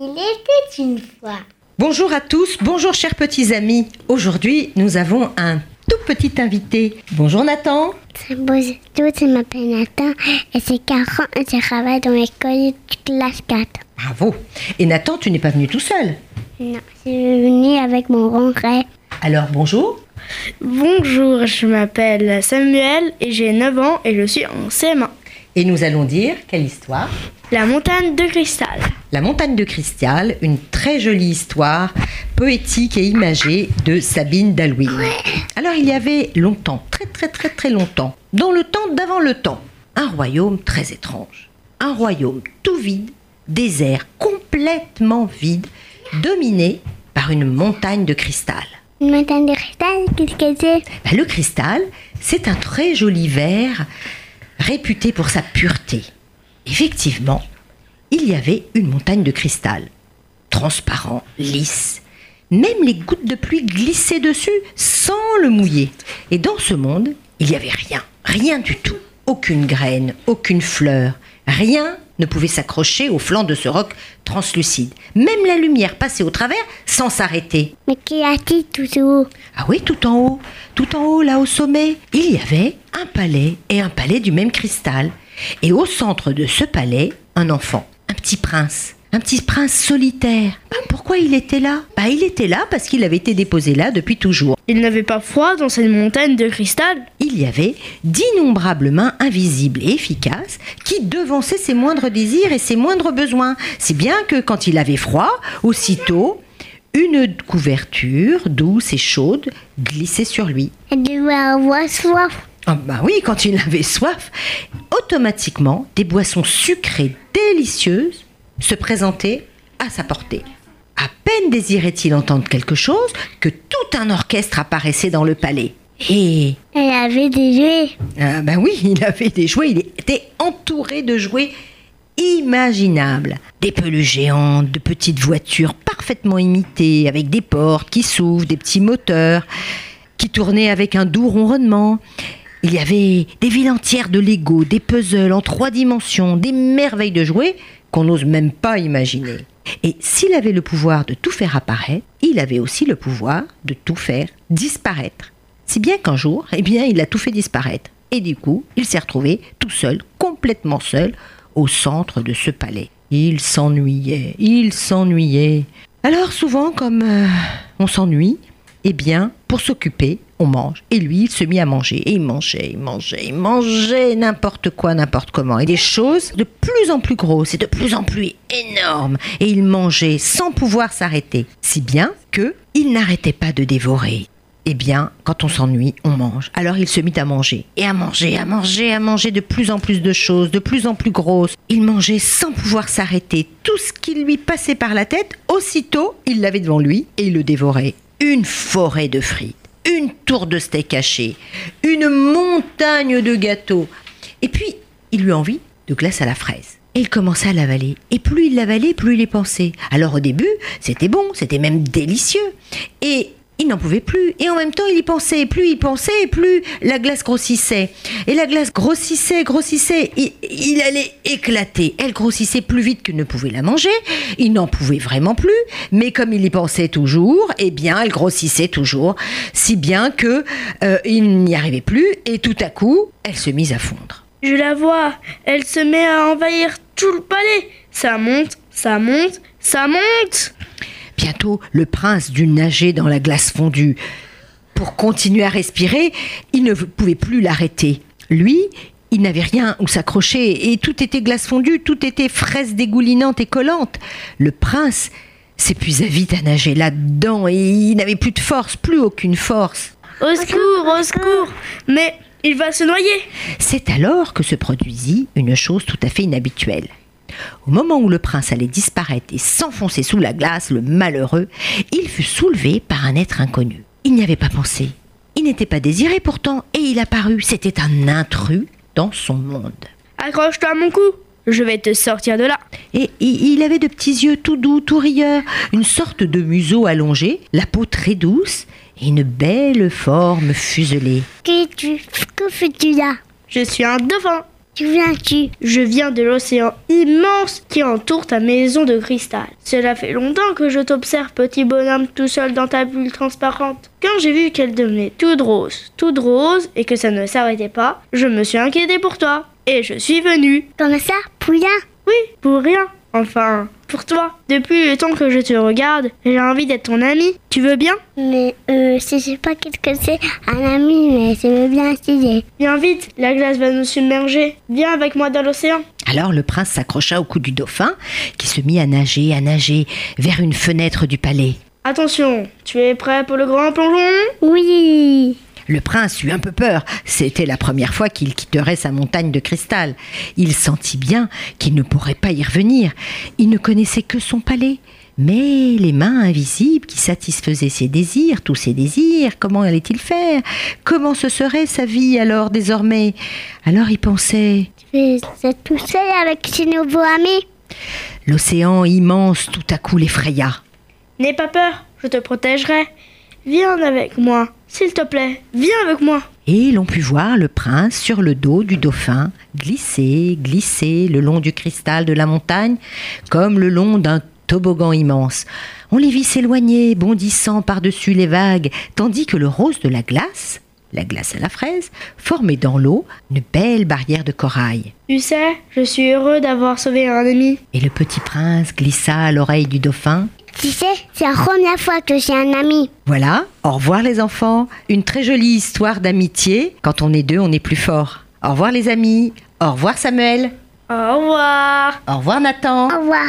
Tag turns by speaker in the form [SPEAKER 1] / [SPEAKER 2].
[SPEAKER 1] Il était une fois.
[SPEAKER 2] Bonjour à tous, bonjour chers petits amis. Aujourd'hui, nous avons un tout petit invité. Bonjour Nathan.
[SPEAKER 1] Bonjour, je m'appelle Nathan et c'est 4 ans et je travaille dans l'école de classe 4.
[SPEAKER 2] Bravo. Et Nathan, tu n'es pas venu tout seul.
[SPEAKER 1] Non, je suis venue avec mon grand frère.
[SPEAKER 2] Alors bonjour.
[SPEAKER 3] Bonjour, je m'appelle Samuel et j'ai 9 ans et je suis en CM1.
[SPEAKER 2] Et nous allons dire quelle histoire
[SPEAKER 3] La montagne de cristal.
[SPEAKER 2] La montagne de cristal, une très jolie histoire poétique et imagée de Sabine Dalwin. Alors il y avait longtemps, très très très très longtemps, dans le temps d'avant le temps, un royaume très étrange. Un royaume tout vide, désert, complètement vide, dominé par une montagne de cristal.
[SPEAKER 1] Une montagne de cristal, qu'est-ce que c'est
[SPEAKER 2] Ben, le cristal, c'est un très joli verre réputé pour sa pureté. Effectivement, il y avait une montagne de cristal, transparent, lisse. Même les gouttes de pluie glissaient dessus sans le mouiller. Et dans ce monde, il n'y avait rien, rien du tout. Aucune graine, aucune fleur, rien ne pouvait s'accrocher au flanc de ce roc translucide. Même la lumière passait au travers sans s'arrêter.
[SPEAKER 1] Mais qui a-t-il tout haut?
[SPEAKER 2] Ah oui, tout en haut, tout en haut, là au sommet, il y avait un palais et un palais du même cristal. Et au centre de ce palais, un enfant, petit prince, un petit prince solitaire. Bah, pourquoi il était là? Bah il était là parce qu'il avait été déposé là depuis toujours.
[SPEAKER 3] Il n'avait pas froid dans cette montagne de cristal
[SPEAKER 2] Il y avait d'innombrables mains invisibles et efficaces qui devançaient ses moindres désirs et ses moindres besoins. Si bien que quand il avait froid, aussitôt, une couverture douce et chaude glissait sur lui.
[SPEAKER 1] Elle devait avoir soif.
[SPEAKER 2] Ah bah oui, quand il avait soif, automatiquement, des boissons sucrées se présentaient à sa portée. À peine désirait-il entendre quelque chose que tout un orchestre apparaissait dans le palais. Et
[SPEAKER 1] Elle avait des jouets.
[SPEAKER 2] ah ben oui, il avait des jouets, il était entouré de jouets imaginables. Des peluches géantes, de petites voitures parfaitement imitées, avec des portes qui s'ouvrent, des petits moteurs qui tournaient avec un doux ronronnement. Il y avait des villes entières de Lego, des puzzles en trois dimensions, des merveilles de jouets qu'on n'ose même pas imaginer. Et s'il avait le pouvoir de tout faire apparaître, il avait aussi le pouvoir de tout faire disparaître. Si bien qu'un jour, eh bien, il a tout fait disparaître. Et du coup, il s'est retrouvé tout seul, complètement seul, au centre de ce palais. Il s'ennuyait, il s'ennuyait. Alors souvent, comme euh, on s'ennuie, eh bien, pour s'occuper, on mange. Et lui, il se mit à manger. Et il mangeait, il mangeait, il mangeait n'importe quoi, n'importe comment. Et des choses de plus en plus grosses et de plus en plus énormes. Et il mangeait sans pouvoir s'arrêter. Si bien que il n'arrêtait pas de dévorer. Eh bien, quand on s'ennuie, on mange. Alors il se mit à manger. Et à manger, à manger, à manger de plus en plus de choses, de plus en plus grosses. Il mangeait sans pouvoir s'arrêter. Tout ce qui lui passait par la tête, aussitôt, il l'avait devant lui et il le dévorait. Une forêt de frites, une tour de steak haché, une montagne de gâteaux. Et puis, il eut envie de glace à la fraise. Et il commença à l'avaler. Et plus il l'avalait, plus il y pensait. Alors au début, c'était bon, c'était même délicieux. Et il n'en pouvait plus. Et en même temps, il y pensait. Plus il pensait, plus la glace grossissait. Et la glace grossissait, grossissait. Il, allait éclater. Elle grossissait plus vite qu'il ne pouvait la manger. Il n'en pouvait vraiment plus. Mais comme il y pensait toujours, eh bien, elle grossissait toujours. Si bien que euh, il n'y arrivait plus. Et tout à coup, elle se mise à fondre.
[SPEAKER 3] Je la vois, elle se met à envahir tout le palais. Ça monte, ça monte, ça monte.
[SPEAKER 2] Bientôt, le prince dut nager dans la glace fondue. Pour continuer à respirer, il ne pouvait plus l'arrêter. Lui, il n'avait rien où s'accrocher et tout était glace fondue, tout était fraise dégoulinante et collante. Le prince s'épuisa vite à nager là-dedans et il n'avait plus de force, plus aucune force.
[SPEAKER 3] Au secours, au secours. Mais il va se noyer.
[SPEAKER 2] C'est alors que se produisit une chose tout à fait inhabituelle. Au moment où le prince allait disparaître et s'enfoncer sous la glace, le malheureux, il fut soulevé par un être inconnu. Il n'y avait pas pensé. Il n'était pas désiré pourtant, et il apparut. C'était un intrus dans son monde.
[SPEAKER 3] Accroche-toi à mon cou. Je vais te sortir de là.
[SPEAKER 2] Et il avait de petits yeux tout doux, tout rieurs, une sorte de museau allongé, la peau très douce, et une belle forme fuselée.
[SPEAKER 1] Que, tu, que fais-tu là?
[SPEAKER 3] Je suis un dauphin.
[SPEAKER 1] Tu viens-tu?
[SPEAKER 3] Je viens de l'océan immense qui entoure ta maison de cristal. Cela fait longtemps que je t'observe, petit bonhomme, tout seul dans ta bulle transparente. Quand j'ai vu qu'elle devenait toute rose, toute rose, et que ça ne s'arrêtait pas, je me suis inquiété pour toi. Et je suis venu.
[SPEAKER 1] Comme ça, Poulain
[SPEAKER 3] Oui, pour rien. Enfin, pour toi. Depuis le temps que je te regarde, j'ai envie d'être ton ami. Tu veux bien?
[SPEAKER 1] Mais euh, je sais pas qu'est-ce que c'est un ami, mais c'est bien stylé.
[SPEAKER 3] Viens vite, la glace va nous submerger. Viens avec moi dans l'océan.
[SPEAKER 2] Alors le prince s'accrocha au cou du dauphin, qui se mit à nager, à nager, vers une fenêtre du palais.
[SPEAKER 3] Attention, tu es prêt pour le grand plongeon?
[SPEAKER 1] Oui
[SPEAKER 2] Le prince eut un peu peur. C'était la première fois qu'il quitterait sa montagne de cristal. Il sentit bien qu'il ne pourrait pas y revenir. Il ne connaissait que son palais. Mais les mains invisibles qui satisfaisaient ses désirs, tous ses désirs, comment allait-il faire? Comment ce serait sa vie alors désormais? Alors il pensait
[SPEAKER 1] Tu es tout seul avec ses nouveaux amis?
[SPEAKER 2] L'océan immense tout à coup l'effraya.
[SPEAKER 3] N'aie pas peur, je te protégerai. Viens avec moi, s'il te plaît, viens avec moi.
[SPEAKER 2] Et l'on put voir le prince sur le dos du dauphin glisser, glisser le long du cristal de la montagne, comme le long d'un toboggan immense. On les vit s'éloigner, bondissant par-dessus les vagues, tandis que le rose de la glace, la glace à la fraise, formait dans l'eau une belle barrière de corail.
[SPEAKER 3] Tu sais, je suis heureux d'avoir sauvé un ami.
[SPEAKER 2] Et le petit prince glissa à l'oreille du dauphin.
[SPEAKER 1] Tu sais, c'est la première fois que j'ai un ami.
[SPEAKER 2] Voilà, au revoir les enfants, une très jolie histoire d'amitié. Quand on est deux, on est plus fort. Au revoir les amis, au revoir Samuel,
[SPEAKER 3] Au revoir.
[SPEAKER 2] au revoir Nathan.
[SPEAKER 1] Au revoir.